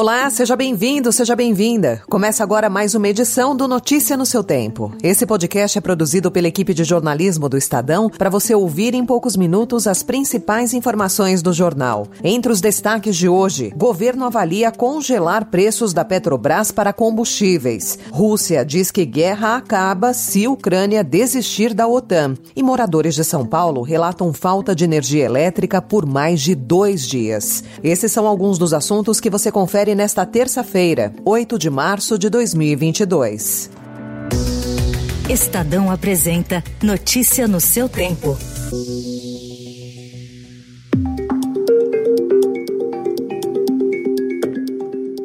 Olá, seja bem-vindo, seja bem-vinda. Começa agora mais uma edição do Notícia no seu Tempo. Esse podcast é produzido pela equipe de jornalismo do Estadão para você ouvir em poucos minutos as principais informações do jornal. Entre os destaques de hoje, governo avalia congelar preços da Petrobras para combustíveis. Rússia diz que guerra acaba se Ucrânia desistir da OTAN. E moradores de São Paulo relatam falta de energia elétrica por mais de dois dias. Esses são alguns dos assuntos que você confere nesta terça-feira, 8 de março de 2022. Estadão apresenta Notícia no seu tempo.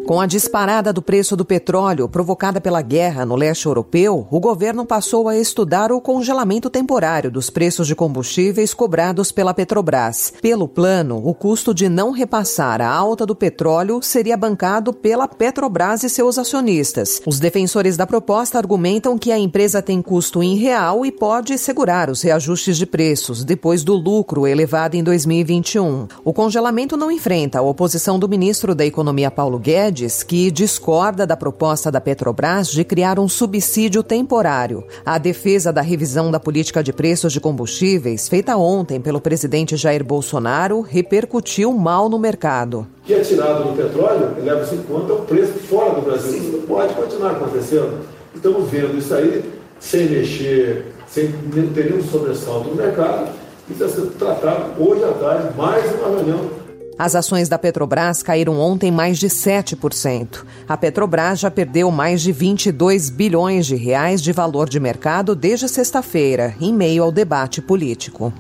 Com a disparada do preço do petróleo provocada pela guerra no leste europeu, o governo passou a estudar o congelamento temporário dos preços de combustíveis cobrados pela Petrobras. Pelo plano, o custo de não repassar a alta do petróleo seria bancado pela Petrobras e seus acionistas. Os defensores da proposta argumentam que a empresa tem custo em real e pode segurar os reajustes de preços depois do lucro elevado em 2021. O congelamento não enfrenta a oposição do ministro da Economia Paulo Guedes Guedes, que discorda da proposta da Petrobras de criar um subsídio temporário. A defesa da revisão da política de preços de combustíveis, feita ontem pelo presidente Jair Bolsonaro, repercutiu mal no mercado. O que é tirado do petróleo leva-se em conta o preço fora do Brasil. Isso não pode continuar acontecendo. Estamos vendo isso aí sem mexer, sem ter nenhum sobressalto no mercado. Isso vai ser tratado hoje à tarde, mais uma reunião as ações da Petrobras caíram ontem mais de 7%. A Petrobras já perdeu mais de 22 bilhões de reais de valor de mercado desde sexta-feira, em meio ao debate político.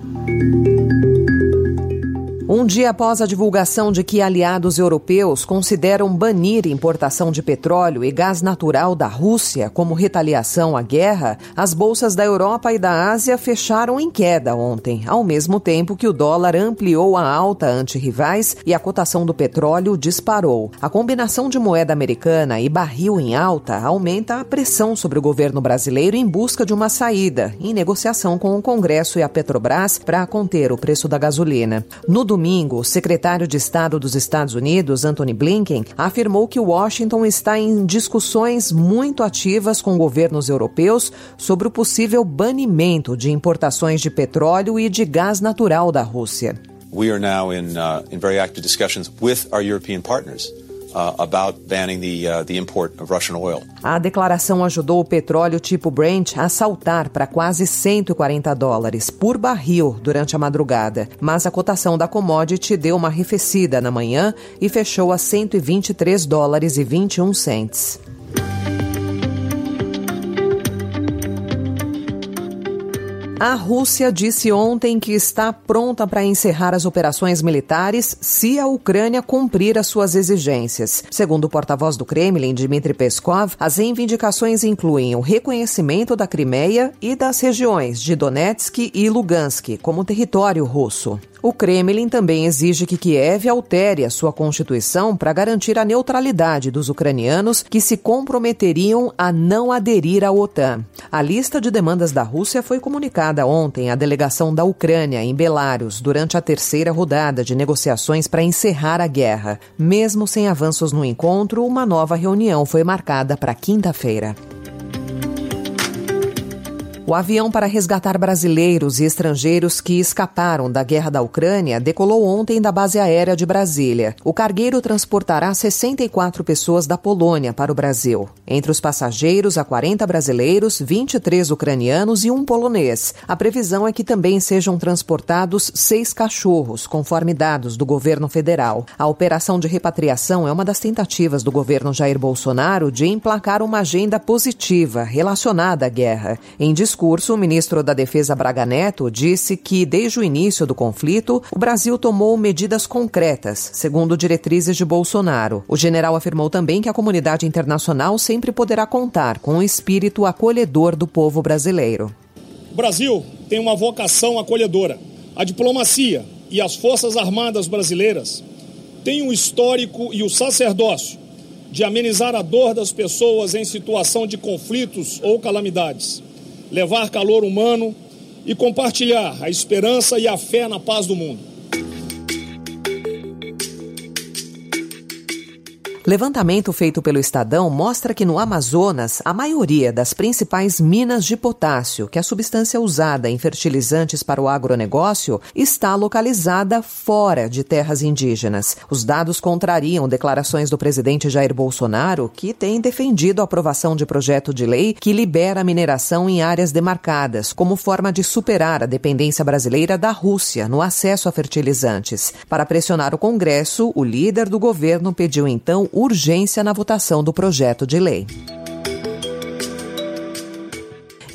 Um dia após a divulgação de que aliados europeus consideram banir importação de petróleo e gás natural da Rússia como retaliação à guerra, as bolsas da Europa e da Ásia fecharam em queda ontem, ao mesmo tempo que o dólar ampliou a alta ante rivais e a cotação do petróleo disparou. A combinação de moeda americana e barril em alta aumenta a pressão sobre o governo brasileiro em busca de uma saída, em negociação com o Congresso e a Petrobras para conter o preço da gasolina. No domingo, o secretário de Estado dos Estados Unidos, Anthony Blinken, afirmou que Washington está em discussões muito ativas com governos europeus sobre o possível banimento de importações de petróleo e de gás natural da Rússia. We are now in, uh, in very active discussions with our European partners. About banning the, the import of Russian oil. A declaração ajudou o petróleo tipo Brent a saltar para quase 140 dólares por barril durante a madrugada, mas a cotação da commodity deu uma arrefecida na manhã e fechou a 123 dólares e 21 centes. A Rússia disse ontem que está pronta para encerrar as operações militares se a Ucrânia cumprir as suas exigências. Segundo o porta-voz do Kremlin, Dmitry Peskov, as reivindicações incluem o reconhecimento da Crimeia e das regiões de Donetsk e Lugansk como território russo. O Kremlin também exige que Kiev altere a sua constituição para garantir a neutralidade dos ucranianos que se comprometeriam a não aderir à OTAN. A lista de demandas da Rússia foi comunicada ontem à delegação da Ucrânia em Belarus durante a terceira rodada de negociações para encerrar a guerra. Mesmo sem avanços no encontro, uma nova reunião foi marcada para quinta-feira. O avião para resgatar brasileiros e estrangeiros que escaparam da guerra da Ucrânia decolou ontem da base aérea de Brasília. O cargueiro transportará 64 pessoas da Polônia para o Brasil. Entre os passageiros, há 40 brasileiros, 23 ucranianos e um polonês. A previsão é que também sejam transportados seis cachorros, conforme dados do governo federal. A operação de repatriação é uma das tentativas do governo Jair Bolsonaro de emplacar uma agenda positiva relacionada à guerra. Em discurso, o ministro da Defesa Braga Neto disse que, desde o início do conflito, o Brasil tomou medidas concretas, segundo diretrizes de Bolsonaro. O general afirmou também que a comunidade internacional sempre poderá contar com o espírito acolhedor do povo brasileiro. O Brasil tem uma vocação acolhedora. A diplomacia e as Forças Armadas brasileiras tem o histórico e o sacerdócio de amenizar a dor das pessoas em situação de conflitos ou calamidades, levar calor humano e compartilhar a esperança e a fé na paz do mundo. Levantamento feito pelo Estadão mostra que no Amazonas, a maioria das principais minas de potássio, que é a substância usada em fertilizantes para o agronegócio, está localizada fora de terras indígenas. Os dados contrariam declarações do presidente Jair Bolsonaro, que tem defendido a aprovação de projeto de lei que libera a mineração em áreas demarcadas, como forma de superar a dependência brasileira da Rússia no acesso a fertilizantes. Para pressionar o Congresso, o líder do governo pediu então urgência na votação do projeto de lei.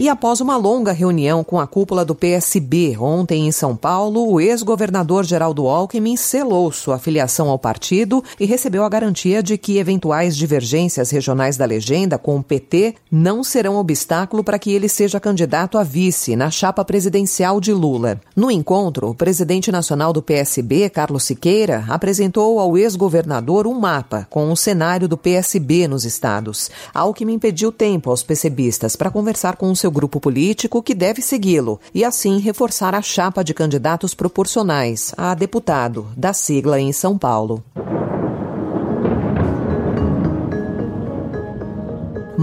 E após uma longa reunião com a cúpula do PSB ontem em São Paulo, o ex-governador Geraldo Alckmin selou sua filiação ao partido e recebeu a garantia de que eventuais divergências regionais da legenda com o PT não serão obstáculo para que ele seja candidato a vice na chapa presidencial de Lula. No encontro, o presidente nacional do PSB, Carlos Siqueira, apresentou ao ex-governador um mapa com o cenário do PSB nos estados. Alckmin pediu tempo aos PCBistas para conversar com o seu seu grupo político que deve segui-lo e assim reforçar a chapa de candidatos proporcionais a deputado da sigla em São Paulo.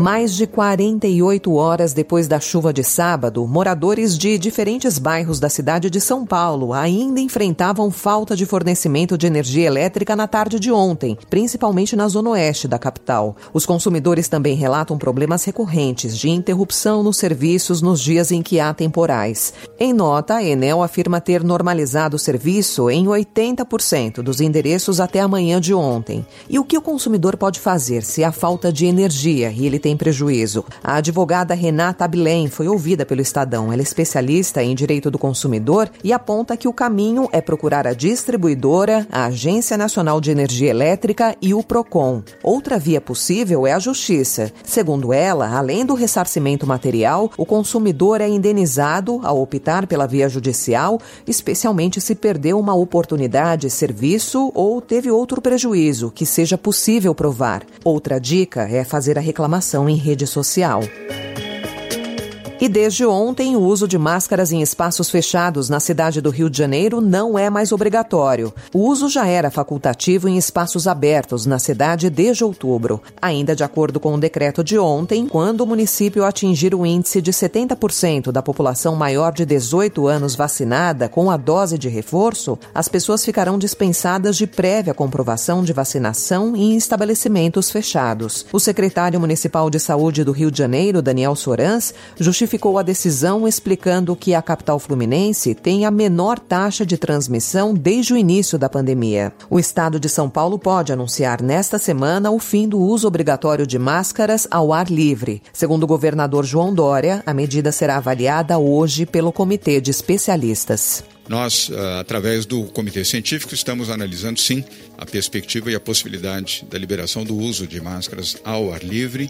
Mais de 48 horas depois da chuva de sábado, moradores de diferentes bairros da cidade de São Paulo ainda enfrentavam falta de fornecimento de energia elétrica na tarde de ontem, principalmente na zona oeste da capital. Os consumidores também relatam problemas recorrentes de interrupção nos serviços nos dias em que há temporais. Em nota, a Enel afirma ter normalizado o serviço em 80% dos endereços até amanhã de ontem. E o que o consumidor pode fazer se há falta de energia e ele tem prejuízo. A advogada Renata Abilém foi ouvida pelo Estadão. Ela é especialista em direito do consumidor e aponta que o caminho é procurar a distribuidora, a Agência Nacional de Energia Elétrica e o PROCON. Outra via possível é a justiça. Segundo ela, além do ressarcimento material, o consumidor é indenizado ao optar pela via judicial, especialmente se perdeu uma oportunidade, serviço ou teve outro prejuízo que seja possível provar. Outra dica é fazer a reclamação em rede social. E desde ontem, o uso de máscaras em espaços fechados na cidade do Rio de Janeiro não é mais obrigatório. O uso já era facultativo em espaços abertos na cidade desde outubro. Ainda de acordo com o decreto de ontem, quando o município atingir o índice de 70% da população maior de 18 anos vacinada com a dose de reforço, as pessoas ficarão dispensadas de prévia comprovação de vacinação em estabelecimentos fechados. O secretário municipal de saúde do Rio de Janeiro, Daniel Sorans, justificou justificou a decisão explicando que a capital fluminense tem a menor taxa de transmissão desde o início da pandemia. O estado de São Paulo pode anunciar nesta semana o fim do uso obrigatório de máscaras ao ar livre. Segundo o governador João Dória, a medida será avaliada hoje pelo comitê de especialistas. Nós, ah, através do Comitê Científico, estamos analisando, sim, a perspectiva e a possibilidade da liberação do uso de máscaras ao ar livre